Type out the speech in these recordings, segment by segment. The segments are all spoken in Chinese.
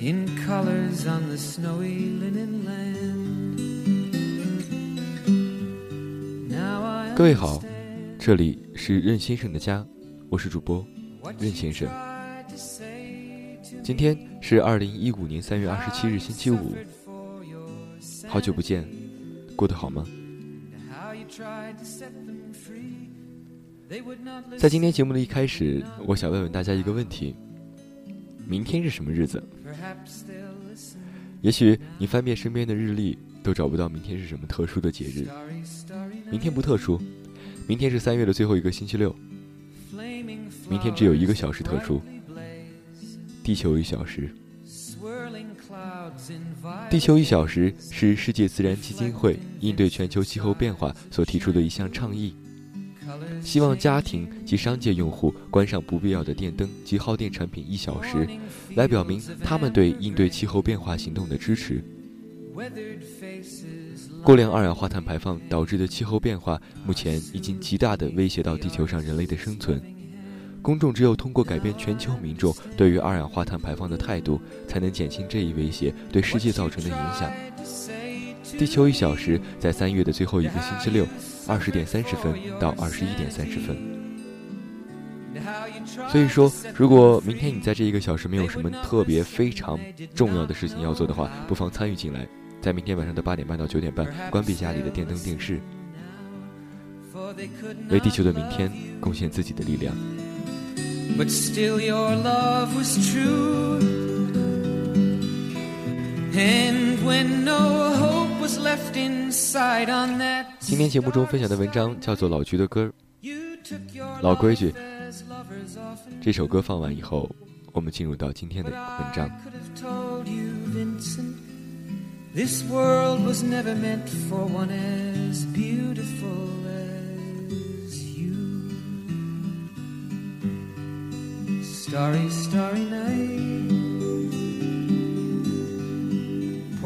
in colors on the snowy linen land. 各位好，这里是任先生的家，我是主播任先生。今天是二零一五年三月二十七日，星期五。好久不见，过得好吗？在今天节目的一开始，我想问问大家一个问题：明天是什么日子？也许你翻遍身边的日历，都找不到明天是什么特殊的节日。明天不特殊，明天是三月的最后一个星期六。明天只有一个小时特殊，地球一小时。地球一小时是世界自然基金会应对全球气候变化所提出的一项倡议，希望家庭及商界用户关上不必要的电灯及耗电产品一小时，来表明他们对应对气候变化行动的支持。过量二氧化碳排放导致的气候变化，目前已经极大地威胁到地球上人类的生存。公众只有通过改变全球民众对于二氧化碳排放的态度，才能减轻这一威胁对世界造成的影响。地球一小时在三月的最后一个星期六，二十点三十分到二十一点三十分。所以说，如果明天你在这一个小时没有什么特别非常重要的事情要做的话，不妨参与进来，在明天晚上的八点半到九点半，关闭家里的电灯电视，为地球的明天贡献自己的力量。But still your love was true. And when no hope 今天节目中分享的文章叫做《老菊的歌》。老规矩这首歌放完以后，我们进入到今天的文章。could have told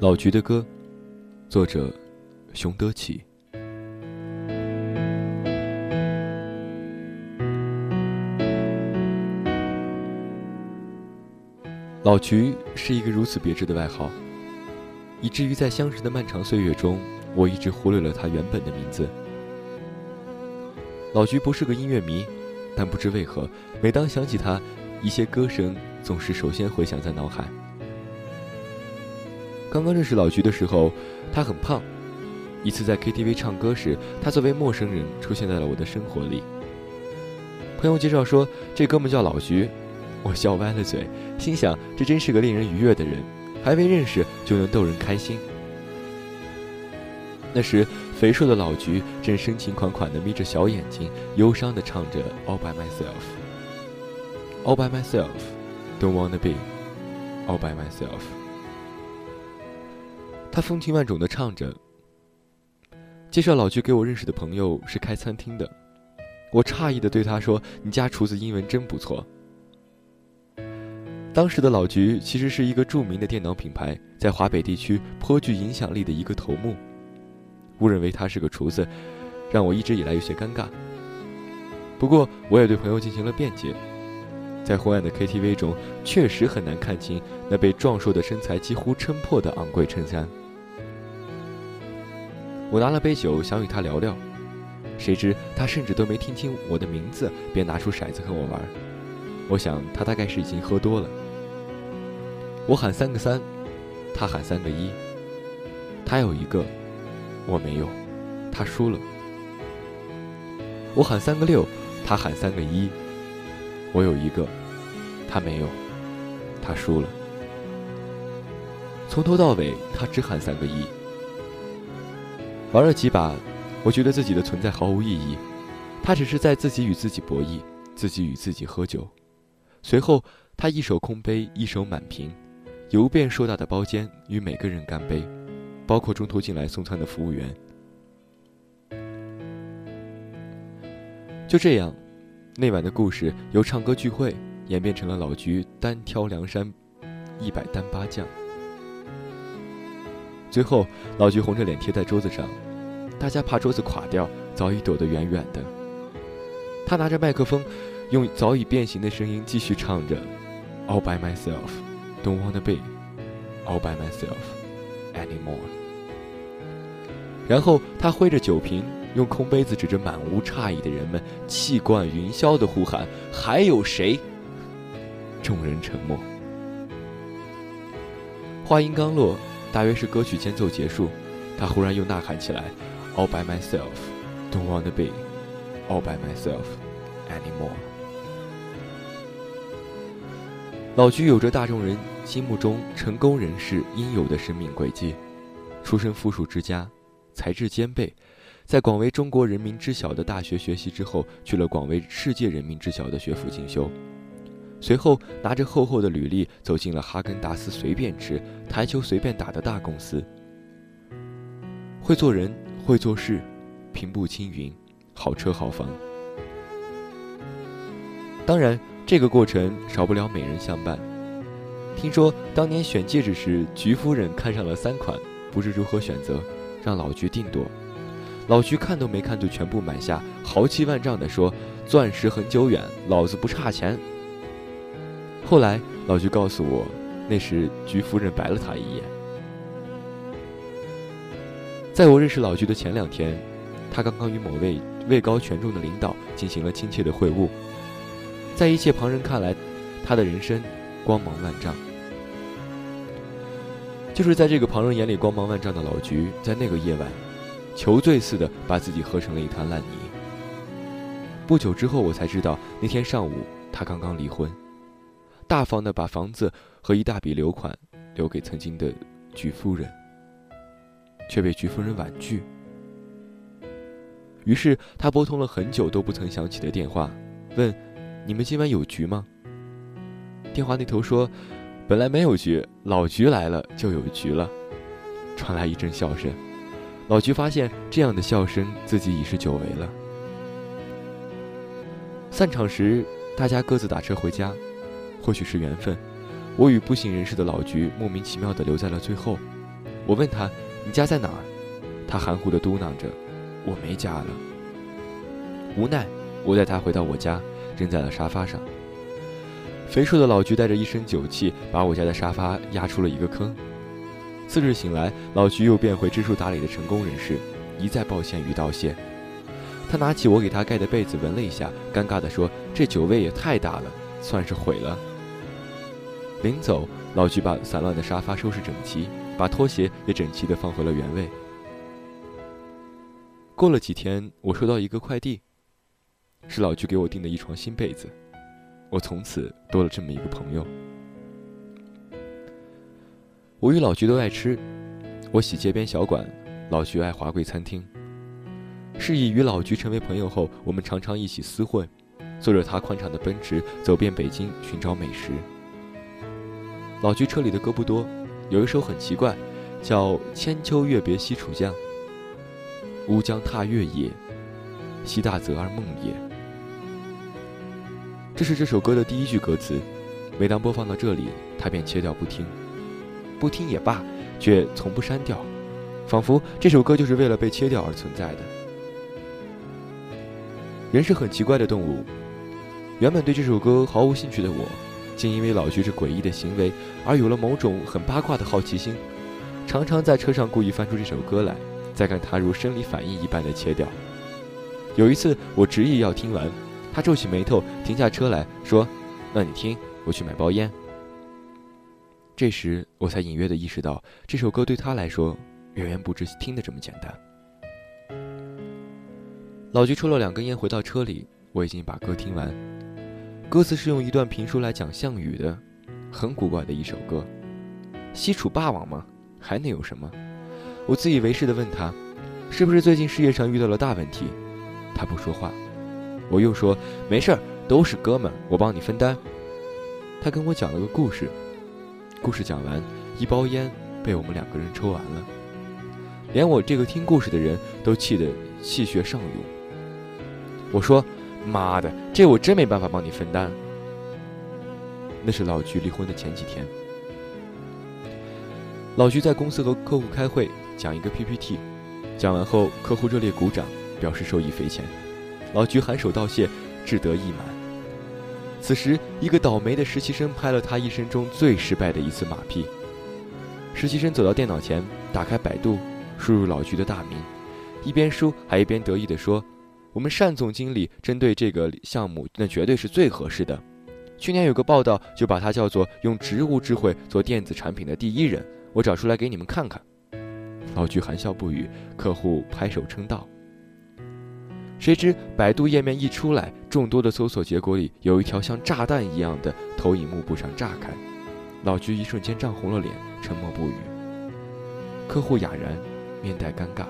老菊的歌，作者熊德启。老菊是一个如此别致的外号，以至于在相识的漫长岁月中，我一直忽略了他原本的名字。老菊不是个音乐迷，但不知为何，每当想起他，一些歌声总是首先回响在脑海。刚刚认识老菊的时候，他很胖。一次在 KTV 唱歌时，他作为陌生人出现在了我的生活里。朋友介绍说这哥们叫老菊，我笑歪了嘴，心想这真是个令人愉悦的人，还未认识就能逗人开心。那时，肥硕的老菊正深情款款地眯着小眼睛，忧伤地唱着《All by Myself》。All by myself, don't wanna be all by myself。他风情万种的唱着，介绍老居给我认识的朋友是开餐厅的。我诧异的对他说：“你家厨子英文真不错。”当时的老菊其实是一个著名的电脑品牌，在华北地区颇具影响力的一个头目。误认为他是个厨子，让我一直以来有些尴尬。不过我也对朋友进行了辩解，在昏暗的 KTV 中，确实很难看清那被壮硕的身材几乎撑破的昂贵衬衫。我拿了杯酒想与他聊聊，谁知他甚至都没听清我的名字，便拿出骰子和我玩。我想他大概是已经喝多了。我喊三个三，他喊三个一。他有一个，我没有，他输了。我喊三个六，他喊三个一。我有一个，他没有，他输了。从头到尾，他只喊三个一。玩了几把，我觉得自己的存在毫无意义。他只是在自己与自己博弈，自己与自己喝酒。随后，他一手空杯，一手满瓶。游遍硕大的包间，与每个人干杯，包括中途进来送餐的服务员。就这样，那晚的故事由唱歌聚会演变成了老菊单挑梁山，一百单八将。最后，老菊红着脸贴在桌子上，大家怕桌子垮掉，早已躲得远远的。他拿着麦克风，用早已变形的声音继续唱着：“All by myself。” Don't wanna be all by myself anymore。然后他挥着酒瓶，用空杯子指着满屋诧异的人们，气贯云霄的呼喊：“还有谁？”众人沉默。话音刚落，大约是歌曲间奏结束，他忽然又呐喊起来：“All by myself, don't wanna be all by myself anymore。”老菊有着大众人心目中成功人士应有的生命轨迹，出身富庶之家，才智兼备，在广为中国人民知晓的大学学习之后，去了广为世界人民知晓的学府进修，随后拿着厚厚的履历走进了哈根达斯随便吃、台球随便打的大公司，会做人，会做事，平步青云，好车好房，当然。这个过程少不了美人相伴。听说当年选戒指时，菊夫人看上了三款，不知如何选择，让老菊定夺。老菊看都没看就全部买下，豪气万丈地说：“钻石很久远，老子不差钱。”后来老菊告诉我，那时菊夫人白了他一眼。在我认识老菊的前两天，他刚刚与某位位高权重的领导进行了亲切的会晤。在一切旁人看来，他的人生光芒万丈。就是在这个旁人眼里光芒万丈的老菊，在那个夜晚，求醉似的把自己喝成了一滩烂泥。不久之后，我才知道那天上午他刚刚离婚，大方的把房子和一大笔留款留给曾经的菊夫人，却被菊夫人婉拒。于是他拨通了很久都不曾响起的电话，问。你们今晚有局吗？电话那头说：“本来没有局，老菊来了就有局了。”传来一阵笑声。老菊发现这样的笑声自己已是久违了。散场时，大家各自打车回家。或许是缘分，我与不省人事的老菊莫名其妙地留在了最后。我问他：“你家在哪儿？”他含糊地嘟囔着：“我没家了。”无奈，我带他回到我家。扔在了沙发上。肥硕的老菊带着一身酒气，把我家的沙发压出了一个坑。次日醒来，老菊又变回知书达理的成功人士，一再抱歉与道谢。他拿起我给他盖的被子闻了一下，尴尬地说：“这酒味也太大了，算是毁了。”临走，老菊把散乱的沙发收拾整齐，把拖鞋也整齐地放回了原位。过了几天，我收到一个快递。是老菊给我订的一床新被子，我从此多了这么一个朋友。我与老菊都爱吃，我喜街边小馆，老菊爱华贵餐厅。是以与老菊成为朋友后，我们常常一起厮混，坐着他宽敞的奔驰，走遍北京寻找美食。老居车里的歌不多，有一首很奇怪，叫《千秋月别西楚江》。乌江踏月也，西大泽而梦也。这是这首歌的第一句歌词。每当播放到这里，他便切掉不听。不听也罢，却从不删掉，仿佛这首歌就是为了被切掉而存在的。人是很奇怪的动物。原本对这首歌毫无兴趣的我，竟因为老徐这诡异的行为而有了某种很八卦的好奇心，常常在车上故意翻出这首歌来，再看他如生理反应一般的切掉。有一次，我执意要听完，他皱起眉头，停下车来说：“那你听，我去买包烟。”这时，我才隐约的意识到，这首歌对他来说，远远不止听的这么简单。老徐抽了两根烟，回到车里，我已经把歌听完。歌词是用一段评书来讲项羽的，很古怪的一首歌。西楚霸王吗？还能有什么？我自以为是的问他，是不是最近事业上遇到了大问题？他不说话。我又说没事儿，都是哥们，我帮你分担。他跟我讲了个故事。故事讲完，一包烟被我们两个人抽完了，连我这个听故事的人都气得气血上涌。我说。妈的，这我真没办法帮你分担。那是老徐离婚的前几天，老徐在公司和客户开会，讲一个 PPT，讲完后客户热烈鼓掌，表示受益匪浅，老徐含首道谢，志得意满。此时，一个倒霉的实习生拍了他一生中最失败的一次马屁。实习生走到电脑前，打开百度，输入老徐的大名，一边输还一边得意地说。我们单总经理针对这个项目，那绝对是最合适的。去年有个报道，就把他叫做用植物智慧做电子产品的第一人。我找出来给你们看看。老居含笑不语，客户拍手称道。谁知百度页面一出来，众多的搜索结果里有一条像炸弹一样的投影幕布上炸开，老居一瞬间涨红了脸，沉默不语。客户哑然，面带尴尬。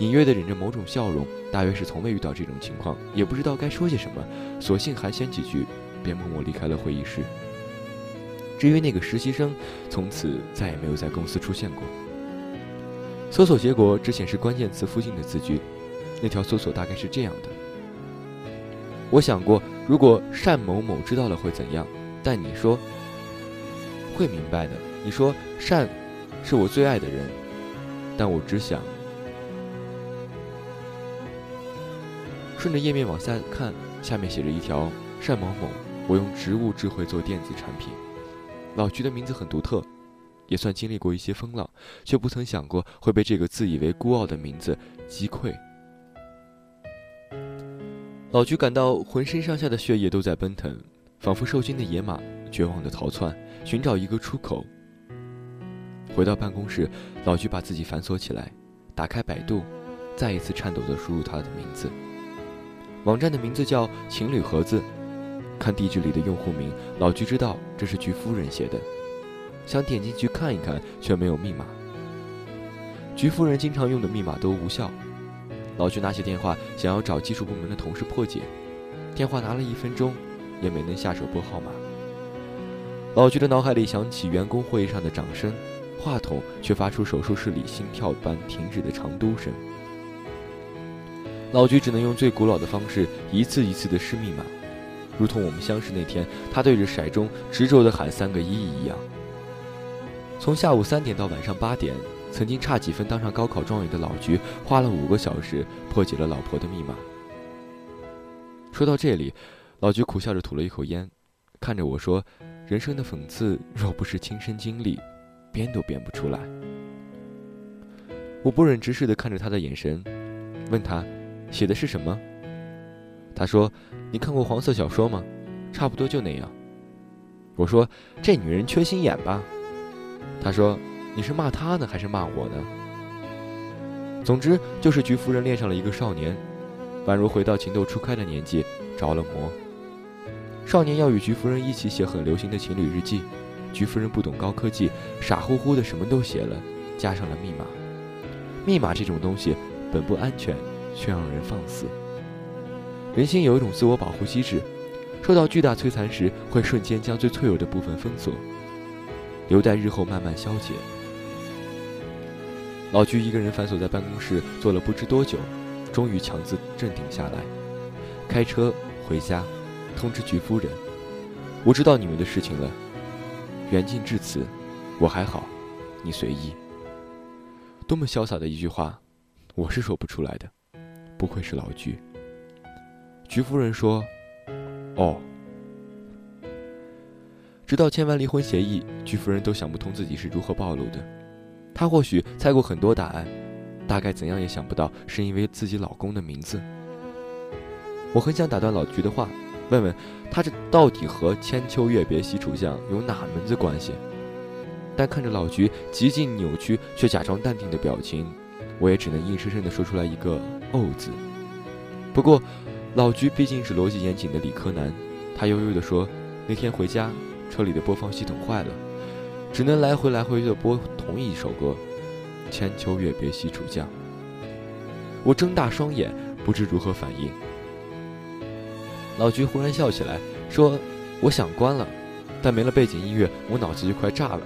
隐约的忍着某种笑容，大约是从未遇到这种情况，也不知道该说些什么，索性寒暄几句，便默默离开了会议室。至于那个实习生，从此再也没有在公司出现过。搜索结果只显示关键词附近的字句，那条搜索大概是这样的：我想过，如果单某某知道了会怎样，但你说会明白的。你说单是我最爱的人，但我只想。顺着页面往下看，下面写着一条：单某某，我用植物智慧做电子产品。老徐的名字很独特，也算经历过一些风浪，却不曾想过会被这个自以为孤傲的名字击溃。老徐感到浑身上下的血液都在奔腾，仿佛受惊的野马，绝望的逃窜，寻找一个出口。回到办公室，老徐把自己反锁起来，打开百度，再一次颤抖地输入他的名字。网站的名字叫“情侣盒子”，看地址里的用户名，老居知道这是菊夫人写的，想点进去看一看，却没有密码。菊夫人经常用的密码都无效，老居拿起电话想要找技术部门的同事破解，电话拿了一分钟，也没能下手拨号码。老居的脑海里响起员工会议上的掌声，话筒却发出手术室里心跳般停止的长嘟声。老菊只能用最古老的方式，一次一次的试密码，如同我们相识那天，他对着骰盅执着的喊三个一一样。从下午三点到晚上八点，曾经差几分当上高考状元的老菊，花了五个小时破解了老婆的密码。说到这里，老菊苦笑着吐了一口烟，看着我说：“人生的讽刺，若不是亲身经历，编都编不出来。”我不忍直视的看着他的眼神，问他。写的是什么？他说：“你看过黄色小说吗？差不多就那样。”我说：“这女人缺心眼吧？”他说：“你是骂她呢，还是骂我呢？”总之，就是菊夫人恋上了一个少年，宛如回到情窦初开的年纪，着了魔。少年要与菊夫人一起写很流行的情侣日记，菊夫人不懂高科技，傻乎乎的什么都写了，加上了密码。密码这种东西本不安全。却让人放肆。人心有一种自我保护机制，受到巨大摧残时，会瞬间将最脆弱的部分封锁。留待日后慢慢消解。老居一个人反锁在办公室，坐了不知多久，终于强自镇定下来，开车回家，通知菊夫人：“我知道你们的事情了。缘尽至此，我还好，你随意。”多么潇洒的一句话，我是说不出来的。不愧是老菊。菊夫人说：“哦。”直到签完离婚协议，菊夫人都想不通自己是如何暴露的。她或许猜过很多答案，大概怎样也想不到是因为自己老公的名字。我很想打断老菊的话，问问她这到底和千秋月别西楚巷有哪门子关系？但看着老菊极尽扭曲却假装淡定的表情，我也只能硬生生地说出来一个“哦”字。不过，老菊毕竟是逻辑严谨的理科男，他悠悠地说：“那天回家。”车里的播放系统坏了，只能来回来回的播同一首歌，《千秋月别西楚江》。我睁大双眼，不知如何反应。老菊忽然笑起来，说：“我想关了，但没了背景音乐，我脑子就快炸了，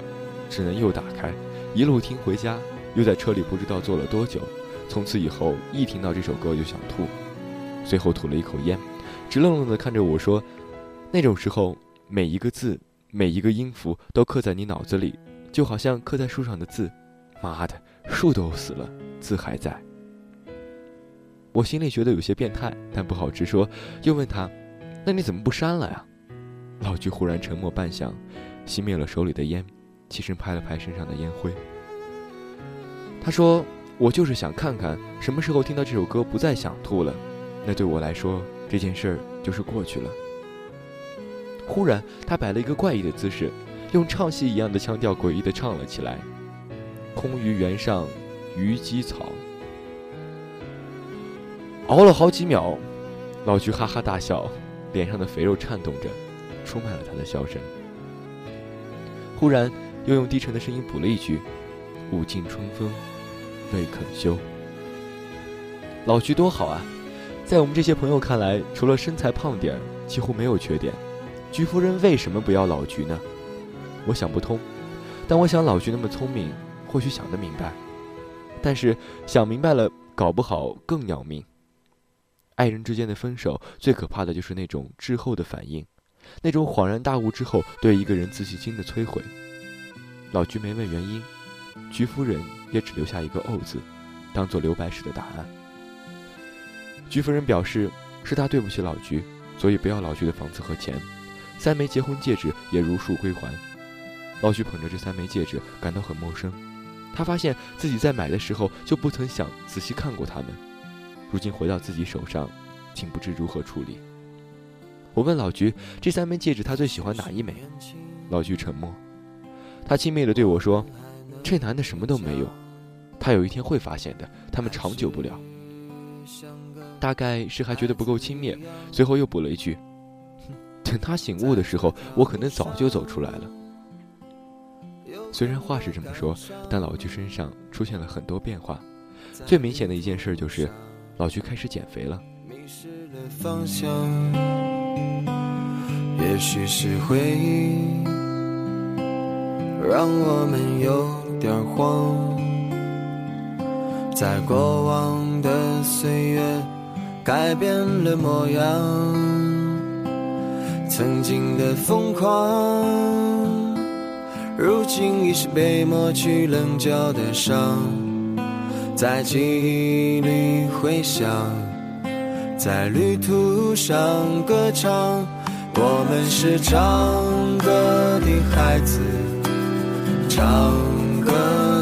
只能又打开，一路听回家。又在车里不知道坐了多久，从此以后一听到这首歌就想吐，随后吐了一口烟，直愣愣地看着我说：那种时候，每一个字。”每一个音符都刻在你脑子里，就好像刻在树上的字。妈的，树都死了，字还在。我心里觉得有些变态，但不好直说，又问他：“那你怎么不删了呀？”老菊忽然沉默半晌，熄灭了手里的烟，起身拍了拍身上的烟灰。他说：“我就是想看看，什么时候听到这首歌不再想吐了，那对我来说，这件事儿就是过去了。”忽然，他摆了一个怪异的姿势，用唱戏一样的腔调诡异的唱了起来：“空余原上虞姬草。”熬了好几秒，老菊哈哈大笑，脸上的肥肉颤动着，出卖了他的笑声。忽然，又用低沉的声音补了一句：“舞尽春风未肯休。”老菊多好啊，在我们这些朋友看来，除了身材胖点儿，几乎没有缺点。菊夫人为什么不要老菊呢？我想不通，但我想老菊那么聪明，或许想得明白。但是想明白了，搞不好更要命。爱人之间的分手，最可怕的就是那种滞后的反应，那种恍然大悟之后对一个人自信心的摧毁。老菊没问原因，菊夫人也只留下一个“哦”字，当做留白时的答案。菊夫人表示，是他对不起老菊，所以不要老菊的房子和钱。三枚结婚戒指也如数归还。老徐捧着这三枚戒指，感到很陌生。他发现自己在买的时候就不曾想仔细看过它们，如今回到自己手上，竟不知如何处理。我问老菊：“这三枚戒指，他最喜欢哪一枚？”老菊沉默。他轻蔑地对我说：“这男的什么都没有，他有一天会发现的。他们长久不了。”大概是还觉得不够轻蔑，随后又补了一句。等他醒悟的时候，我可能早就走出来了。虽然话是这么说，但老菊身上出现了很多变化。最明显的一件事就是，老菊开始减肥了。也许是回忆让我们有点慌，在过往的岁月改变了模样。曾经的疯狂，如今已是被抹去棱角的伤，在记忆里回响，在旅途上歌唱。我们是唱歌的孩子，唱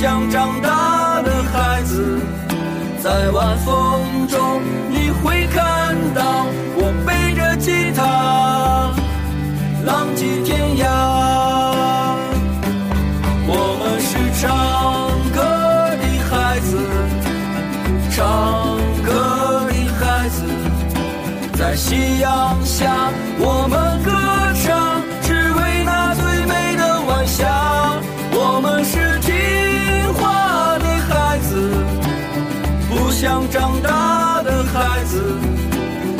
想长大的孩子，在晚风中你会看到我背着吉他。浪迹天涯，我们是唱歌的孩子，唱歌的孩子，在夕阳下，我们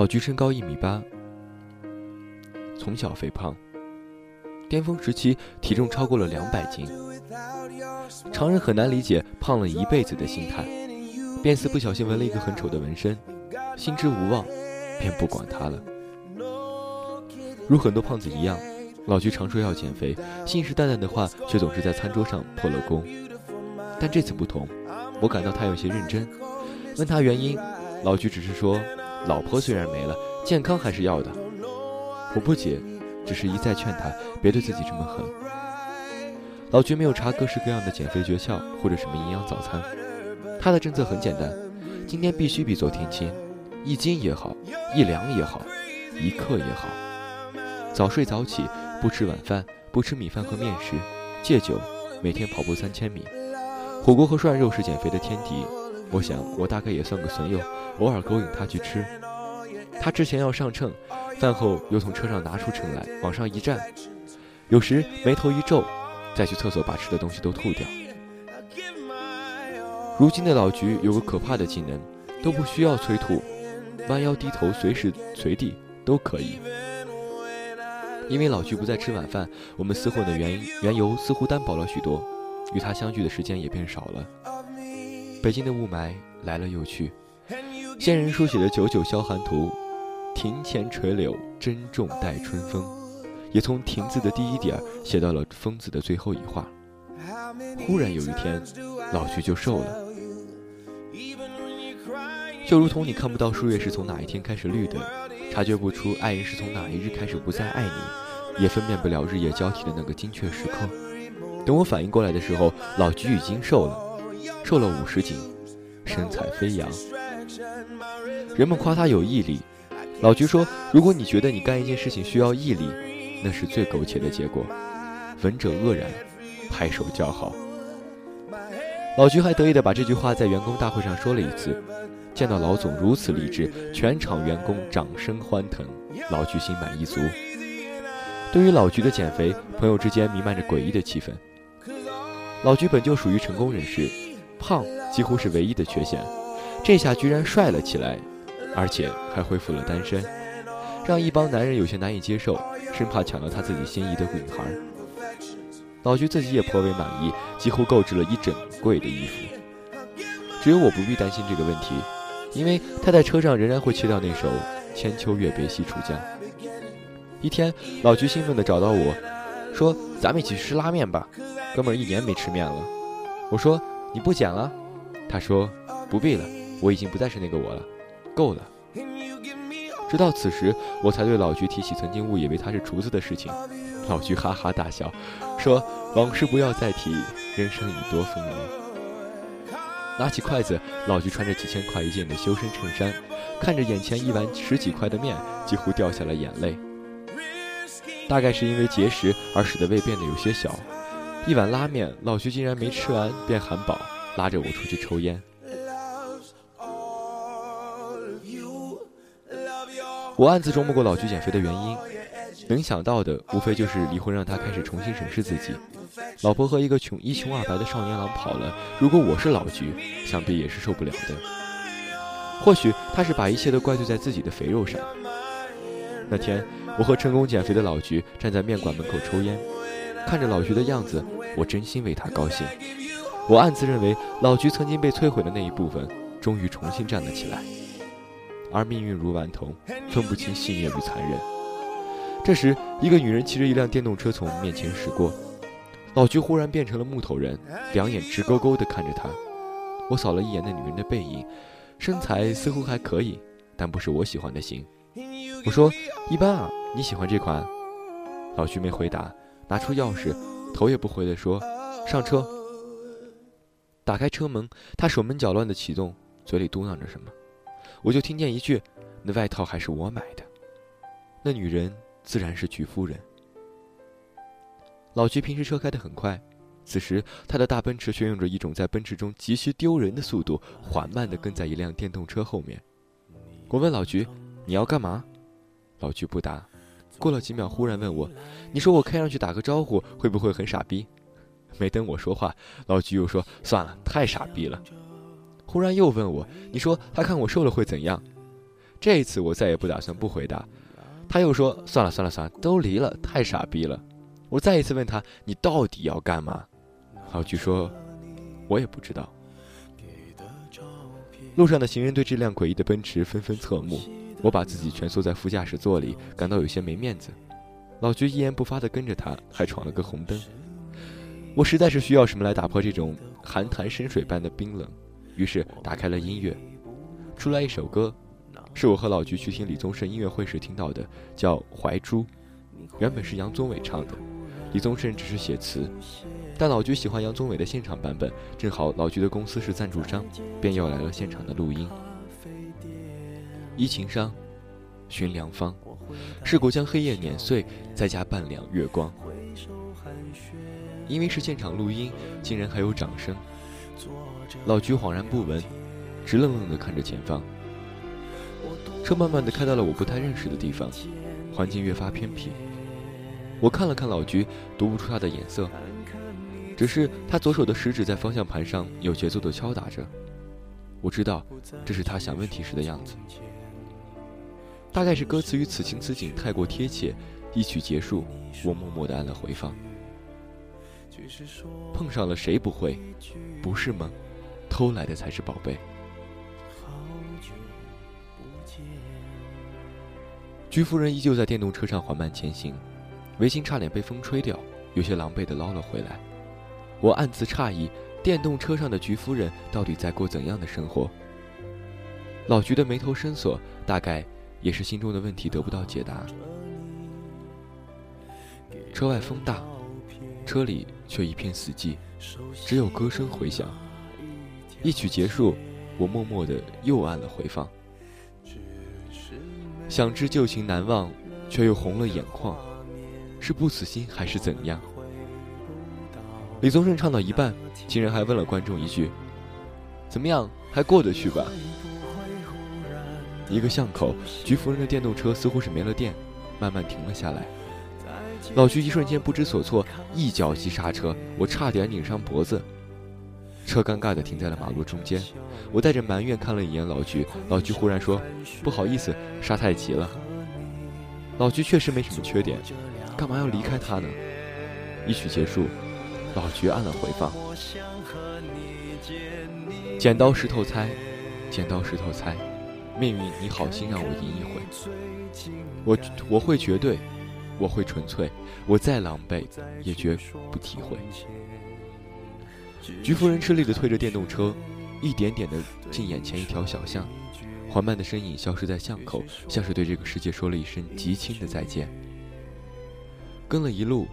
老菊身高一米八，从小肥胖，巅峰时期体重超过了两百斤。常人很难理解胖了一辈子的心态，便似不小心纹了一个很丑的纹身，心之无望，便不管它了。如很多胖子一样，老菊常说要减肥，信誓旦旦的话却总是在餐桌上破了功。但这次不同，我感到他有些认真。问他原因，老菊只是说。老婆虽然没了，健康还是要的。我不解，只是一再劝他别对自己这么狠。老菊没有查各式各样的减肥诀窍或者什么营养早餐，他的政策很简单：今天必须比昨天轻，一斤也好，一两也好，一克也好。早睡早起，不吃晚饭，不吃米饭和面食，戒酒，每天跑步三千米。火锅和涮肉是减肥的天敌。我想，我大概也算个损友，偶尔勾引他去吃。他之前要上秤，饭后又从车上拿出秤来往上一站，有时眉头一皱，再去厕所把吃的东西都吐掉。如今的老菊有个可怕的技能，都不需要催吐，弯腰低头随时随地都可以。因为老菊不再吃晚饭，我们厮混的缘缘由似乎单薄了许多，与他相聚的时间也变少了。北京的雾霾来了又去，仙人书写的九九消寒图，庭前垂柳珍重待春风，也从庭字的第一点写到了风字的最后一画。忽然有一天，老菊就瘦了，就如同你看不到树叶是从哪一天开始绿的。察觉不出爱人是从哪一日开始不再爱你，也分辨不了日夜交替的那个精确时刻。等我反应过来的时候，老菊已经瘦了，瘦了五十斤，身材飞扬。人们夸他有毅力，老菊说：“如果你觉得你干一件事情需要毅力，那是最苟且的结果。”闻者愕然，拍手叫好。老菊还得意地把这句话在员工大会上说了一次。见到老总如此励志，全场员工掌声欢腾，老菊心满意足。对于老菊的减肥，朋友之间弥漫着诡异的气氛。老菊本就属于成功人士，胖几乎是唯一的缺陷，这下居然帅了起来，而且还恢复了单身，让一帮男人有些难以接受，生怕抢了他自己心仪的女孩。老菊自己也颇为满意，几乎购置了一整柜的衣服。只有我不必担心这个问题。因为他在车上仍然会切掉那首《千秋月别西楚江》。一天，老菊兴奋地找到我，说：“咱们一起吃拉面吧，哥们儿一年没吃面了。”我说：“你不减了？”他说：“不必了，我已经不再是那个我了，够了。”直到此时，我才对老菊提起曾经误以为他是厨子的事情。老菊哈哈大笑，说：“往事不要再提，人生已多风雨。”拿起筷子，老菊穿着几千块一件的修身衬衫，看着眼前一碗十几块的面，几乎掉下了眼泪。大概是因为节食而使得胃变得有些小，一碗拉面，老徐竟然没吃完便喊饱，拉着我出去抽烟。我暗自琢磨过老徐减肥的原因，能想到的无非就是离婚让他开始重新审视自己。老婆和一个穷一穷二白的少年郎跑了。如果我是老菊，想必也是受不了的。或许他是把一切都怪罪在自己的肥肉上。那天，我和成功减肥的老菊站在面馆门口抽烟，看着老徐的样子，我真心为他高兴。我暗自认为，老徐曾经被摧毁的那一部分，终于重新站了起来。而命运如顽童，分不清戏谑与残忍。这时，一个女人骑着一辆电动车从我面前驶过。老徐忽然变成了木头人，两眼直勾勾地看着他。我扫了一眼那女人的背影，身材似乎还可以，但不是我喜欢的型。我说：“一般啊，你喜欢这款？”老徐没回答，拿出钥匙，头也不回地说：“上车。”打开车门，他手忙脚乱地启动，嘴里嘟囔着什么。我就听见一句：“那外套还是我买的。”那女人自然是菊夫人。老菊平时车开得很快，此时他的大奔驰却用着一种在奔驰中极其丢人的速度，缓慢地跟在一辆电动车后面。我问老菊：“你要干嘛？”老菊不答。过了几秒，忽然问我：“你说我看上去打个招呼，会不会很傻逼？”没等我说话，老菊又说：“算了，太傻逼了。”忽然又问我：“你说他看我瘦了会怎样？”这一次我再也不打算不回答。他又说：“算了算了算了，都离了，太傻逼了。”我再一次问他：“你到底要干嘛？”老菊说：“我也不知道。”路上的行人对这辆诡异的奔驰纷纷侧目。我把自己蜷缩在副驾驶座里，感到有些没面子。老菊一言不发地跟着他，还闯了个红灯。我实在是需要什么来打破这种寒潭深水般的冰冷，于是打开了音乐，出来一首歌，是我和老菊去听李宗盛音乐会时听到的，叫《怀珠》，原本是杨宗纬唱的。李宗盛只是写词，但老菊喜欢杨宗纬的现场版本，正好老菊的公司是赞助商，便要来了现场的录音。依情伤，寻良方，试过将黑夜碾碎，再加半两月光。因为是现场录音，竟然还有掌声。老菊恍然不闻，直愣愣地看着前方。车慢慢地开到了我不太认识的地方，环境越发偏僻。我看了看老菊，读不出他的眼色，只是他左手的食指在方向盘上有节奏地敲打着。我知道，这是他想问题时的样子。大概是歌词与此情此景太过贴切，一曲结束，我默默地按了回放。碰上了谁不会？不是吗？偷来的才是宝贝。居夫人依旧在电动车上缓慢前行，围巾差点被风吹掉，有些狼狈地捞了回来。我暗自诧异，电动车上的菊夫人到底在过怎样的生活？老菊的眉头深锁，大概也是心中的问题得不到解答。车外风大，车里却一片死寂，只有歌声回响。一曲结束，我默默地又按了回放。想知旧情难忘，却又红了眼眶，是不死心还是怎样？李宗盛唱到一半，竟然还问了观众一句：“怎么样，还过得去吧？”一个巷口，菊夫人的电动车似乎是没了电，慢慢停了下来。老菊一瞬间不知所措，一脚急刹车，我差点拧伤脖子。车尴尬地停在了马路中间，我带着埋怨看了一眼老菊，老菊忽然说：“不好意思，刹太急了。”老菊确实没什么缺点，干嘛要离开他呢？一曲结束，老菊按了回放。剪刀石头猜，剪刀石头猜，命运你好心让我赢一回。我我会绝对，我会纯粹，我再狼狈也绝不体会。菊夫人吃力地推着电动车，一点点地进眼前一条小巷，缓慢的身影消失在巷口，像是对这个世界说了一声极轻的再见。跟了一路，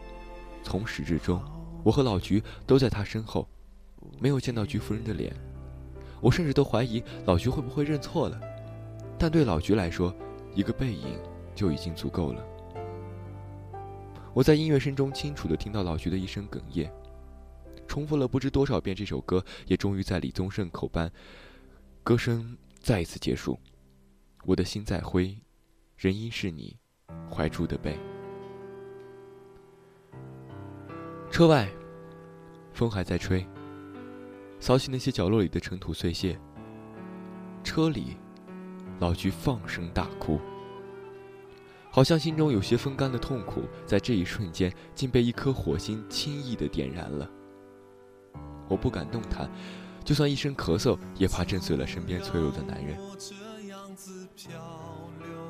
从始至终，我和老菊都在他身后，没有见到菊夫人的脸。我甚至都怀疑老菊会不会认错了，但对老菊来说，一个背影就已经足够了。我在音乐声中清楚地听到老徐的一声哽咽。重复了不知多少遍这首歌，也终于在李宗盛口般，歌声再一次结束。我的心在灰，人因是你怀住的背。车外，风还在吹，扫起那些角落里的尘土碎屑。车里，老菊放声大哭，好像心中有些风干的痛苦，在这一瞬间竟被一颗火星轻易的点燃了。我不敢动弹，就算一声咳嗽，也怕震碎了身边脆弱的男人。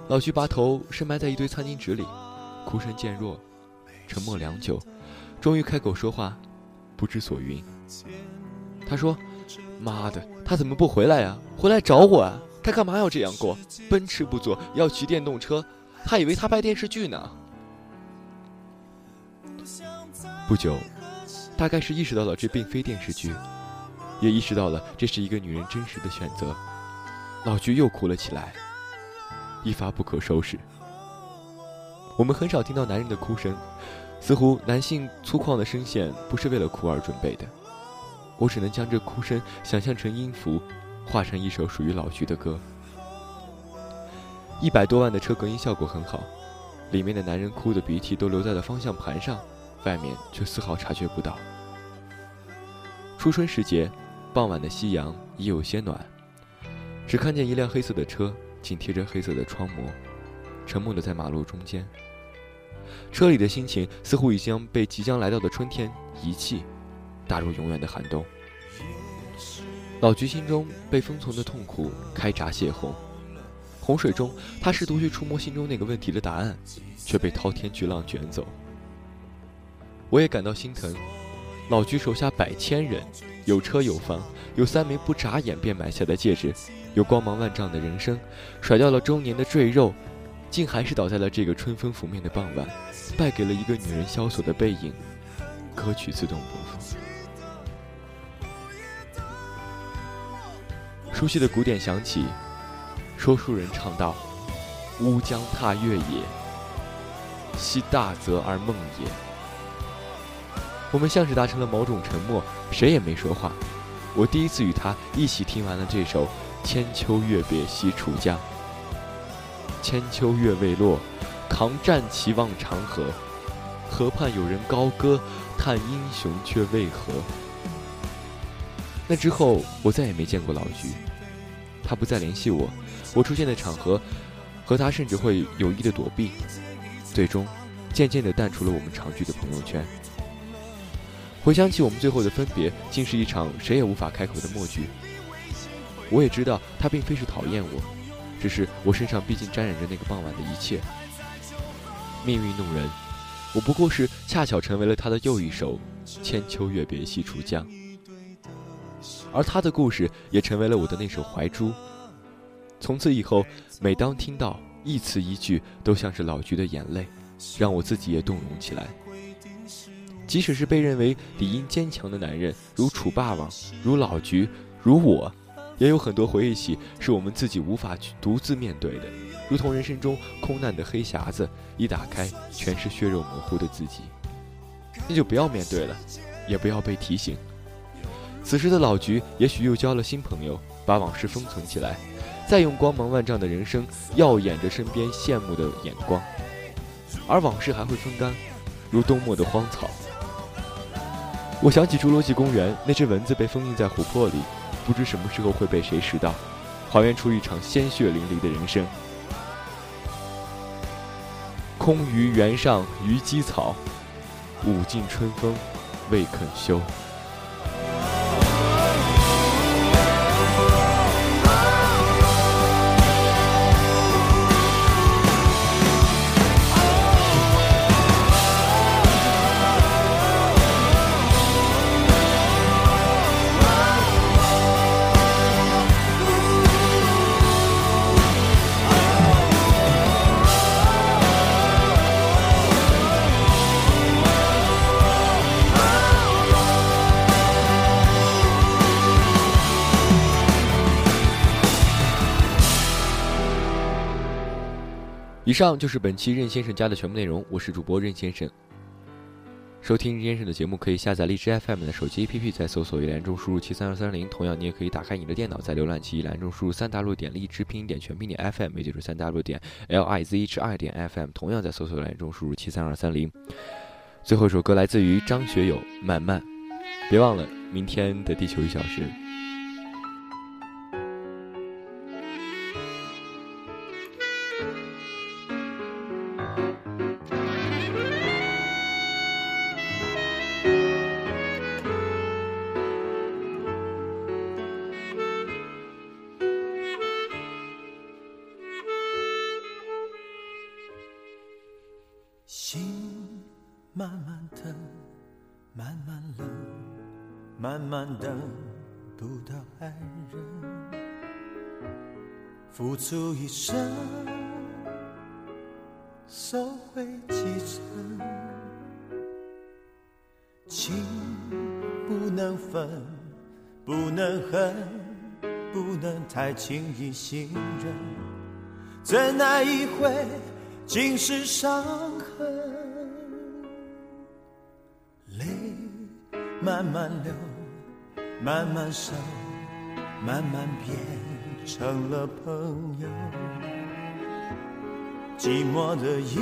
老徐把头深埋在一堆餐巾纸里，哭声渐弱，沉默良久，终于开口说话，不知所云。他说：“妈的，他怎么不回来呀？回来找我啊！他干嘛要这样过？奔驰不坐，要骑电动车，他以为他拍电视剧呢。”不久。大概是意识到了这并非电视剧，也意识到了这是一个女人真实的选择，老菊又哭了起来，一发不可收拾。我们很少听到男人的哭声，似乎男性粗犷的声线不是为了哭而准备的。我只能将这哭声想象成音符，化成一首属于老徐的歌。一百多万的车隔音效果很好，里面的男人哭的鼻涕都流在了方向盘上。外面却丝毫察觉不到。初春时节，傍晚的夕阳已有些暖，只看见一辆黑色的车紧贴着黑色的窗膜，沉默的在马路中间。车里的心情似乎已经被即将来到的春天遗弃，打入永远的寒冬。老菊心中被封存的痛苦开闸泄洪，洪水中，他试图去触摸心中那个问题的答案，却被滔天巨浪卷走。我也感到心疼，老菊手下百千人，有车有房，有三枚不眨眼便买下的戒指，有光芒万丈的人生，甩掉了中年的赘肉，竟还是倒在了这个春风拂面的傍晚，败给了一个女人萧索的背影。歌曲自动播放，熟悉的鼓点响起，说书人唱道：“乌江踏月也，惜大泽而梦也。”我们像是达成了某种沉默，谁也没说话。我第一次与他一起听完了这首《千秋月别西楚江》。千秋月未落，扛战旗望长河。河畔有人高歌，叹英雄却为何？那之后，我再也没见过老徐。他不再联系我，我出现的场合，和他甚至会有意的躲避。最终，渐渐地淡出了我们常聚的朋友圈。回想起我们最后的分别，竟是一场谁也无法开口的默剧。我也知道他并非是讨厌我，只是我身上毕竟沾染着那个傍晚的一切。命运弄人，我不过是恰巧成为了他的又一首《千秋月别西楚江》，而他的故事也成为了我的那首《怀珠》。从此以后，每当听到一词一句，都像是老菊的眼泪，让我自己也动容起来。即使是被认为理应坚强的男人，如楚霸王，如老菊，如我，也有很多回忆起是我们自己无法去独自面对的，如同人生中空难的黑匣子，一打开全是血肉模糊的自己。那就不要面对了，也不要被提醒。此时的老菊也许又交了新朋友，把往事封存起来，再用光芒万丈的人生耀眼着身边羡慕的眼光，而往事还会风干，如冬末的荒草。我想起《侏罗纪公园》，那只蚊子被封印在琥珀里，不知什么时候会被谁拾到，还原出一场鲜血淋漓的人生。空余原上虞姬草，舞尽春风未肯休。上就是本期任先生家的全部内容，我是主播任先生。收听任先生的节目，可以下载荔枝 FM 的手机 APP，在搜索“一栏”中输入七三二三零。同样，你也可以打开你的电脑，在浏览器一栏中输入三 W 点荔枝拼音点全拼点 FM，也就是三 W 点 L I Z H I 点 FM。同样在搜索栏中输入七三二三零。最后一首歌来自于张学友，《慢慢》。别忘了明天的地球一小时。爱人，付出一生，收回几成，情不能分，不能恨，不能太轻易信任，怎奈一回。尽是伤痕，泪慢慢流，慢慢收，慢慢变成了朋友。寂寞的夜，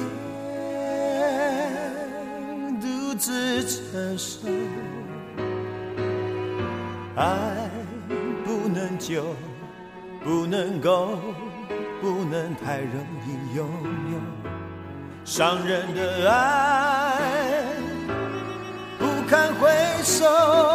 独自承受，爱不能久，不能够。不能太容易拥有伤人的爱，不堪回首。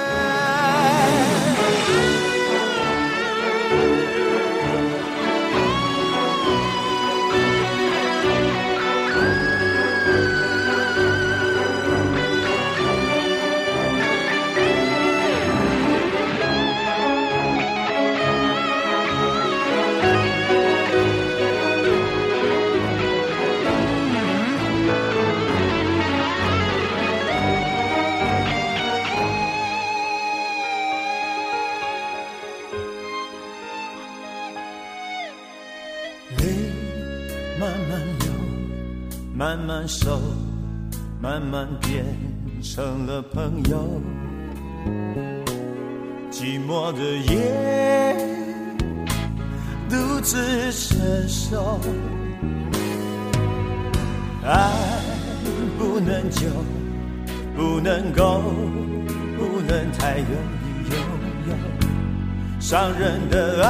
成了朋友。寂寞的夜，独自承受。爱不能久，不能够，不能太容易拥有。伤人的爱，